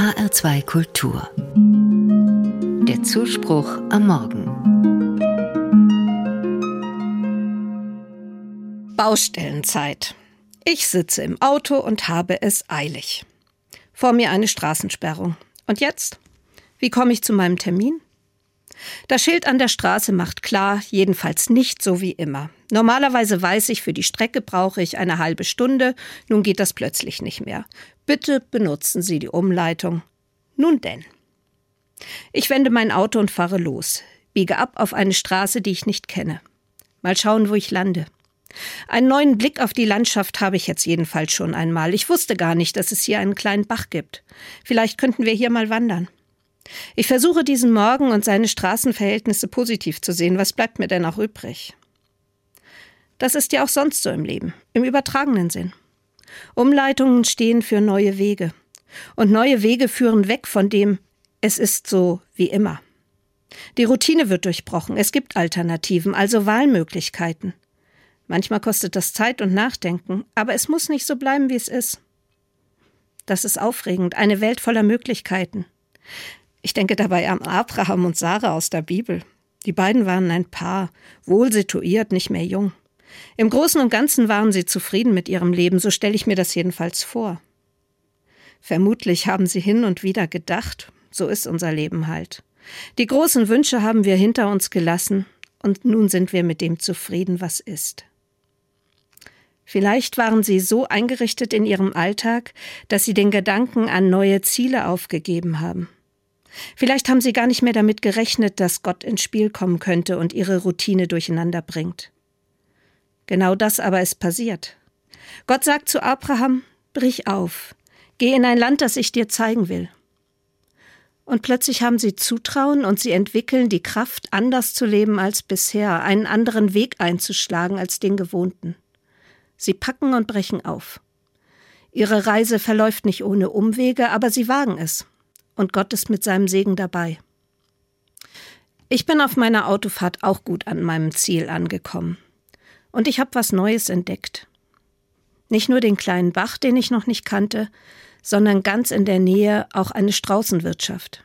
HR2 Kultur. Der Zuspruch am Morgen. Baustellenzeit. Ich sitze im Auto und habe es eilig. Vor mir eine Straßensperrung. Und jetzt? Wie komme ich zu meinem Termin? Das Schild an der Straße macht klar, jedenfalls nicht so wie immer. Normalerweise weiß ich, für die Strecke brauche ich eine halbe Stunde, nun geht das plötzlich nicht mehr. Bitte benutzen Sie die Umleitung. Nun denn. Ich wende mein Auto und fahre los, biege ab auf eine Straße, die ich nicht kenne. Mal schauen, wo ich lande. Einen neuen Blick auf die Landschaft habe ich jetzt jedenfalls schon einmal. Ich wusste gar nicht, dass es hier einen kleinen Bach gibt. Vielleicht könnten wir hier mal wandern. Ich versuche diesen Morgen und seine Straßenverhältnisse positiv zu sehen. Was bleibt mir denn auch übrig? Das ist ja auch sonst so im Leben, im übertragenen Sinn. Umleitungen stehen für neue Wege. Und neue Wege führen weg von dem, es ist so wie immer. Die Routine wird durchbrochen, es gibt Alternativen, also Wahlmöglichkeiten. Manchmal kostet das Zeit und Nachdenken, aber es muss nicht so bleiben, wie es ist. Das ist aufregend, eine Welt voller Möglichkeiten. Ich denke dabei an Abraham und Sarah aus der Bibel. Die beiden waren ein Paar, wohl situiert, nicht mehr jung. Im Großen und Ganzen waren sie zufrieden mit ihrem Leben, so stelle ich mir das jedenfalls vor. Vermutlich haben sie hin und wieder gedacht, so ist unser Leben halt. Die großen Wünsche haben wir hinter uns gelassen, und nun sind wir mit dem zufrieden, was ist. Vielleicht waren sie so eingerichtet in ihrem Alltag, dass sie den Gedanken an neue Ziele aufgegeben haben. Vielleicht haben sie gar nicht mehr damit gerechnet, dass Gott ins Spiel kommen könnte und ihre Routine durcheinander bringt. Genau das aber ist passiert. Gott sagt zu Abraham, brich auf, geh in ein Land, das ich dir zeigen will. Und plötzlich haben sie Zutrauen und sie entwickeln die Kraft, anders zu leben als bisher, einen anderen Weg einzuschlagen als den gewohnten. Sie packen und brechen auf. Ihre Reise verläuft nicht ohne Umwege, aber sie wagen es und Gott ist mit seinem Segen dabei. Ich bin auf meiner Autofahrt auch gut an meinem Ziel angekommen. Und ich habe was Neues entdeckt. Nicht nur den kleinen Bach, den ich noch nicht kannte, sondern ganz in der Nähe auch eine Straußenwirtschaft.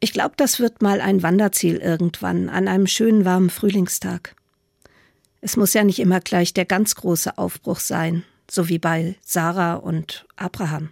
Ich glaube, das wird mal ein Wanderziel irgendwann, an einem schönen warmen Frühlingstag. Es muss ja nicht immer gleich der ganz große Aufbruch sein, so wie bei Sarah und Abraham.